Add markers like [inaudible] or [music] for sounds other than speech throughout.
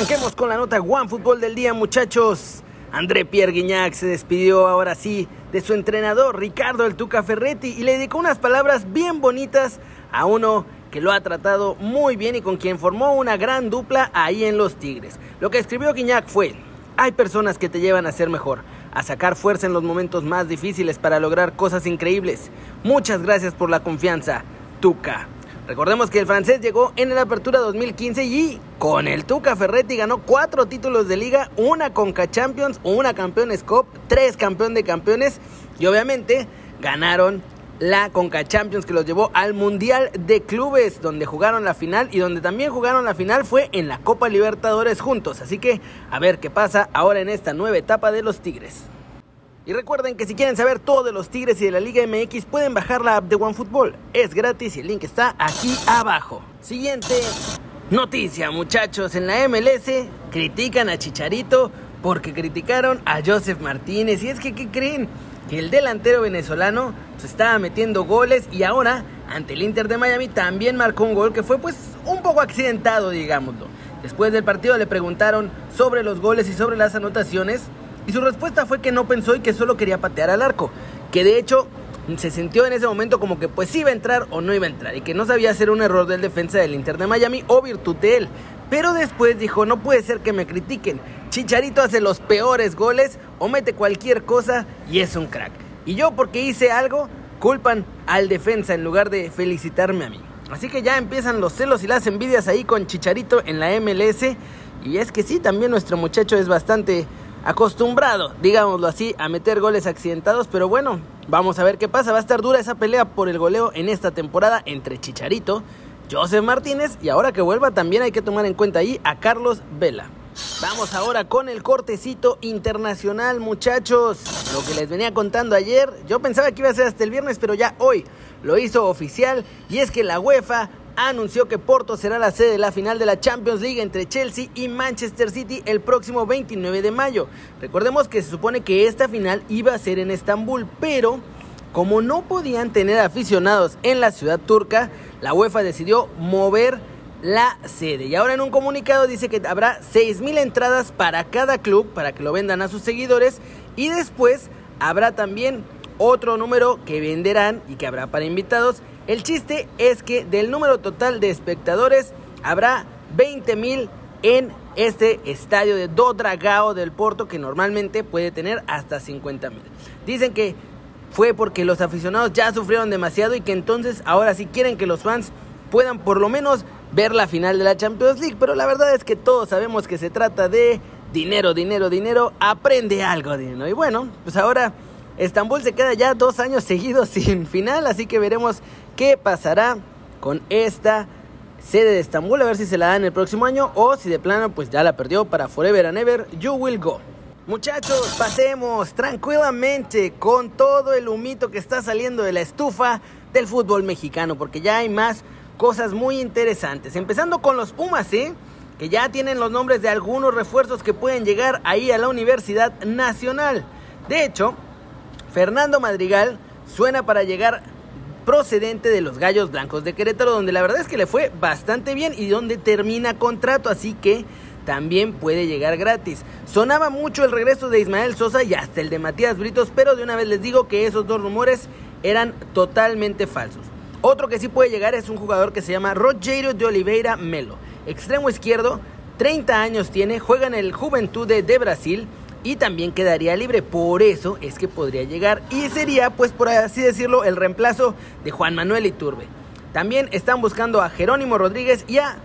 Arranquemos con la nota One Fútbol del día, muchachos. André Pierre Guignac se despidió ahora sí de su entrenador Ricardo El Tuca Ferretti y le dedicó unas palabras bien bonitas a uno que lo ha tratado muy bien y con quien formó una gran dupla ahí en los Tigres. Lo que escribió Guiñac fue, hay personas que te llevan a ser mejor, a sacar fuerza en los momentos más difíciles para lograr cosas increíbles. Muchas gracias por la confianza, Tuca. Recordemos que el francés llegó en la Apertura 2015 y con el Tuca Ferretti ganó cuatro títulos de liga, una Conca Champions, una Campeones Cup, tres campeón de campeones y obviamente ganaron la Conca Champions que los llevó al Mundial de Clubes, donde jugaron la final y donde también jugaron la final fue en la Copa Libertadores juntos. Así que a ver qué pasa ahora en esta nueva etapa de los Tigres. Y recuerden que si quieren saber todo de los Tigres y de la Liga MX pueden bajar la app de OneFootball. Es gratis y el link está aquí abajo. Siguiente noticia muchachos. En la MLS critican a Chicharito porque criticaron a Joseph Martínez. Y es que, ¿qué creen? Que el delantero venezolano se estaba metiendo goles y ahora ante el Inter de Miami también marcó un gol que fue pues un poco accidentado, digámoslo. Después del partido le preguntaron sobre los goles y sobre las anotaciones y su respuesta fue que no pensó y que solo quería patear al arco. Que de hecho se sintió en ese momento como que pues iba a entrar o no iba a entrar. Y que no sabía hacer un error del defensa del Inter de Miami o virtud de él. Pero después dijo, no puede ser que me critiquen. Chicharito hace los peores goles o mete cualquier cosa y es un crack. Y yo porque hice algo, culpan al defensa en lugar de felicitarme a mí. Así que ya empiezan los celos y las envidias ahí con Chicharito en la MLS. Y es que sí, también nuestro muchacho es bastante acostumbrado, digámoslo así, a meter goles accidentados, pero bueno, vamos a ver qué pasa. Va a estar dura esa pelea por el goleo en esta temporada entre Chicharito, Joseph Martínez y ahora que vuelva también hay que tomar en cuenta ahí a Carlos Vela. Vamos ahora con el cortecito internacional, muchachos. Lo que les venía contando ayer, yo pensaba que iba a ser hasta el viernes, pero ya hoy lo hizo oficial y es que la UEFA anunció que Porto será la sede de la final de la Champions League entre Chelsea y Manchester City el próximo 29 de mayo. Recordemos que se supone que esta final iba a ser en Estambul, pero como no podían tener aficionados en la ciudad turca, la UEFA decidió mover la sede. Y ahora en un comunicado dice que habrá 6.000 entradas para cada club para que lo vendan a sus seguidores y después habrá también otro número que venderán y que habrá para invitados el chiste es que del número total de espectadores habrá 20 mil en este estadio de Do Dragao del Porto que normalmente puede tener hasta 50 mil. Dicen que fue porque los aficionados ya sufrieron demasiado y que entonces ahora sí quieren que los fans puedan por lo menos ver la final de la Champions League. Pero la verdad es que todos sabemos que se trata de dinero, dinero, dinero. Aprende algo, dinero. Y bueno, pues ahora Estambul se queda ya dos años [laughs] seguidos sin final, así que veremos qué pasará con esta sede de Estambul, a ver si se la dan el próximo año o si de plano pues ya la perdió para Forever and Ever, You Will Go. Muchachos, pasemos tranquilamente con todo el humito que está saliendo de la estufa del fútbol mexicano, porque ya hay más cosas muy interesantes. Empezando con los Pumas, que ya tienen los nombres de algunos refuerzos que pueden llegar ahí a la Universidad Nacional. De hecho, Fernando Madrigal suena para llegar procedente de los Gallos Blancos de Querétaro, donde la verdad es que le fue bastante bien y donde termina contrato, así que también puede llegar gratis. Sonaba mucho el regreso de Ismael Sosa y hasta el de Matías Britos, pero de una vez les digo que esos dos rumores eran totalmente falsos. Otro que sí puede llegar es un jugador que se llama Rogério de Oliveira Melo, extremo izquierdo, 30 años tiene, juega en el Juventude de Brasil y también quedaría libre. Por eso es que podría llegar y sería, pues por así decirlo, el reemplazo de Juan Manuel Iturbe. También están buscando a Jerónimo Rodríguez y a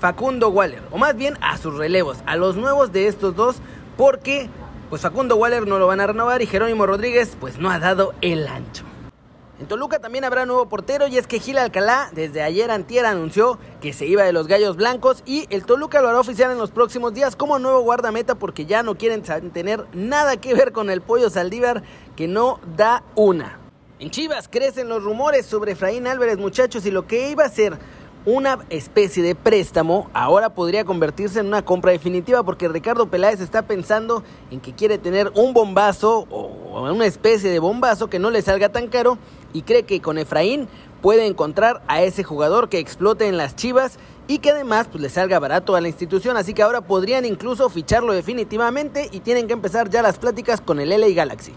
Facundo Waller, o más bien a sus relevos, a los nuevos de estos dos, porque pues Facundo Waller no lo van a renovar y Jerónimo Rodríguez pues no ha dado el ancho. En Toluca también habrá nuevo portero y es que Gil Alcalá desde ayer antier anunció que se iba de los Gallos Blancos y el Toluca lo hará oficial en los próximos días como nuevo guardameta porque ya no quieren tener nada que ver con el pollo Saldívar que no da una. En Chivas crecen los rumores sobre Efraín Álvarez muchachos y lo que iba a ser una especie de préstamo ahora podría convertirse en una compra definitiva porque Ricardo Peláez está pensando en que quiere tener un bombazo o una especie de bombazo que no le salga tan caro y cree que con Efraín puede encontrar a ese jugador que explote en las Chivas y que además pues, le salga barato a la institución. Así que ahora podrían incluso ficharlo definitivamente y tienen que empezar ya las pláticas con el LA Galaxy.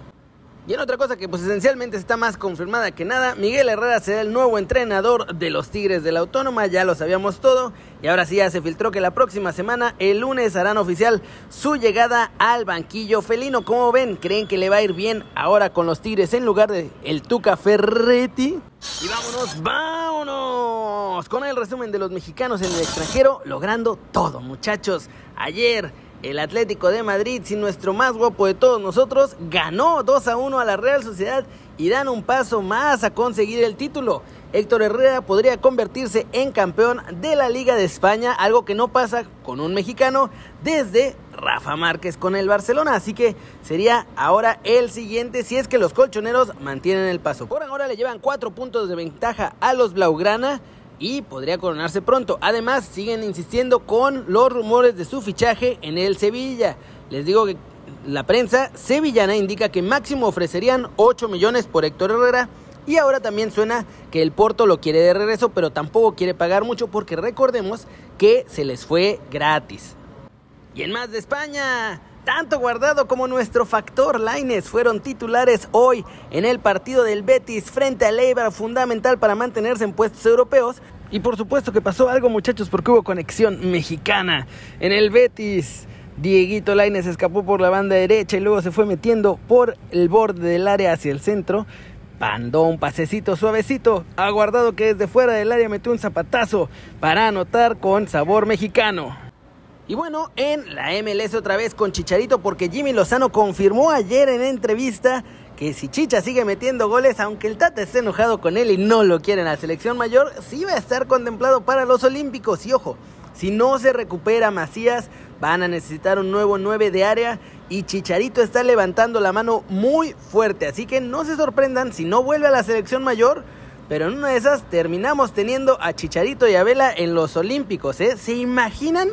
Y en otra cosa que pues esencialmente está más confirmada que nada, Miguel Herrera será el nuevo entrenador de los Tigres de la Autónoma, ya lo sabíamos todo, y ahora sí ya se filtró que la próxima semana, el lunes, harán oficial su llegada al banquillo felino. ¿Cómo ven? ¿Creen que le va a ir bien ahora con los Tigres en lugar de el Tuca Ferretti? Y vámonos, vámonos con el resumen de los mexicanos en el extranjero, logrando todo, muchachos. Ayer el Atlético de Madrid, sin nuestro más guapo de todos nosotros, ganó 2 a 1 a la Real Sociedad y dan un paso más a conseguir el título. Héctor Herrera podría convertirse en campeón de la Liga de España, algo que no pasa con un mexicano desde Rafa Márquez con el Barcelona, así que sería ahora el siguiente si es que los colchoneros mantienen el paso. Por ahora le llevan 4 puntos de ventaja a los Blaugrana y podría coronarse pronto. Además, siguen insistiendo con los rumores de su fichaje en el Sevilla. Les digo que la prensa sevillana indica que máximo ofrecerían 8 millones por Héctor Herrera. Y ahora también suena que el Porto lo quiere de regreso, pero tampoco quiere pagar mucho porque recordemos que se les fue gratis. Y en más de España, tanto Guardado como nuestro factor Laines fueron titulares hoy en el partido del Betis frente al Eibar, fundamental para mantenerse en puestos europeos. Y por supuesto que pasó algo, muchachos, porque hubo conexión mexicana en el Betis. Dieguito Laines escapó por la banda derecha y luego se fue metiendo por el borde del área hacia el centro. Pandó un pasecito suavecito, aguardado que desde fuera del área metió un zapatazo para anotar con sabor mexicano. Y bueno, en la MLS otra vez con Chicharito porque Jimmy Lozano confirmó ayer en entrevista que si Chicha sigue metiendo goles, aunque el Tata esté enojado con él y no lo quiere en la selección mayor, sí va a estar contemplado para los Olímpicos. Y ojo, si no se recupera Macías, van a necesitar un nuevo 9 de área y Chicharito está levantando la mano muy fuerte. Así que no se sorprendan si no vuelve a la selección mayor. Pero en una de esas terminamos teniendo a Chicharito y a Vela en los Olímpicos. ¿eh? ¿Se imaginan?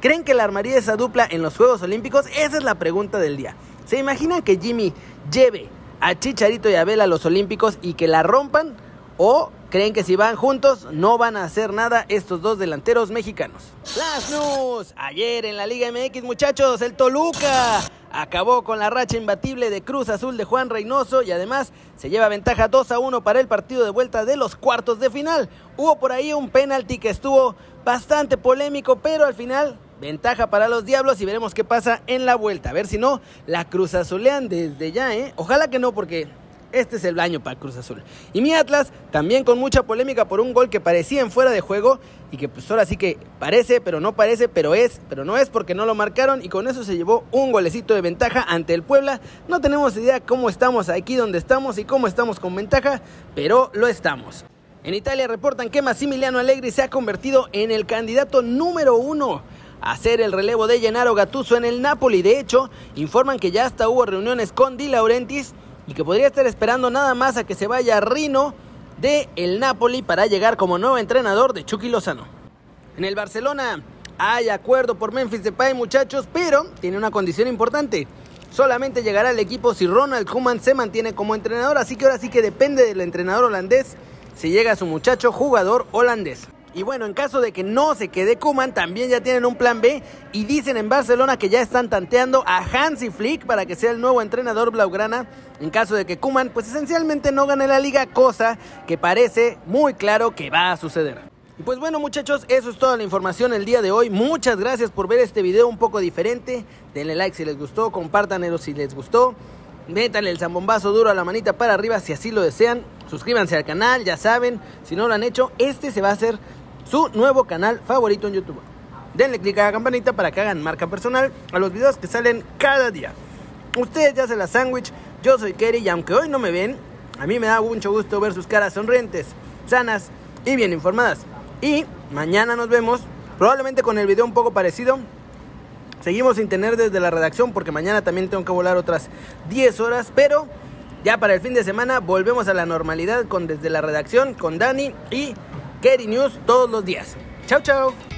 ¿Creen que la armaría esa dupla en los Juegos Olímpicos? Esa es la pregunta del día. ¿Se imaginan que Jimmy lleve a Chicharito y a Abel a los Olímpicos y que la rompan? ¿O creen que si van juntos no van a hacer nada estos dos delanteros mexicanos? Las news. Ayer en la Liga MX, muchachos, el Toluca acabó con la racha imbatible de Cruz Azul de Juan Reynoso y además se lleva ventaja 2 a 1 para el partido de vuelta de los cuartos de final. Hubo por ahí un penalti que estuvo bastante polémico, pero al final Ventaja para los Diablos y veremos qué pasa en la vuelta. A ver si no, la Cruz Azulean desde ya, ¿eh? Ojalá que no, porque este es el año para Cruz Azul. Y mi Atlas, también con mucha polémica por un gol que parecía en fuera de juego y que pues ahora sí que parece, pero no parece, pero es, pero no es porque no lo marcaron y con eso se llevó un golecito de ventaja ante el Puebla. No tenemos idea cómo estamos aquí donde estamos y cómo estamos con ventaja, pero lo estamos. En Italia reportan que Massimiliano Allegri se ha convertido en el candidato número uno hacer el relevo de Gennaro Gattuso en el Napoli. De hecho, informan que ya hasta hubo reuniones con Di Laurentiis y que podría estar esperando nada más a que se vaya Rino de el Napoli para llegar como nuevo entrenador de Chucky Lozano. En el Barcelona hay acuerdo por Memphis Depay, muchachos, pero tiene una condición importante. Solamente llegará al equipo si Ronald Koeman se mantiene como entrenador, así que ahora sí que depende del entrenador holandés si llega su muchacho jugador holandés. Y bueno, en caso de que no se quede Kuman, también ya tienen un plan B y dicen en Barcelona que ya están tanteando a Hansi Flick para que sea el nuevo entrenador blaugrana en caso de que Kuman pues esencialmente no gane la liga, cosa que parece muy claro que va a suceder. Y pues bueno muchachos, eso es toda la información el día de hoy. Muchas gracias por ver este video un poco diferente. Denle like si les gustó, compártanlo si les gustó. Métanle el zambombazo duro a la manita para arriba si así lo desean. Suscríbanse al canal, ya saben, si no lo han hecho, este se va a hacer su nuevo canal favorito en YouTube. Denle click a la campanita para que hagan marca personal a los videos que salen cada día. Ustedes ya se la sándwich, yo soy Kerry y aunque hoy no me ven, a mí me da mucho gusto ver sus caras sonrientes, sanas y bien informadas. Y mañana nos vemos, probablemente con el video un poco parecido. Seguimos sin tener desde la redacción porque mañana también tengo que volar otras 10 horas, pero ya para el fin de semana volvemos a la normalidad con desde la redacción, con Dani y Kerry News todos los días. Chao, chao.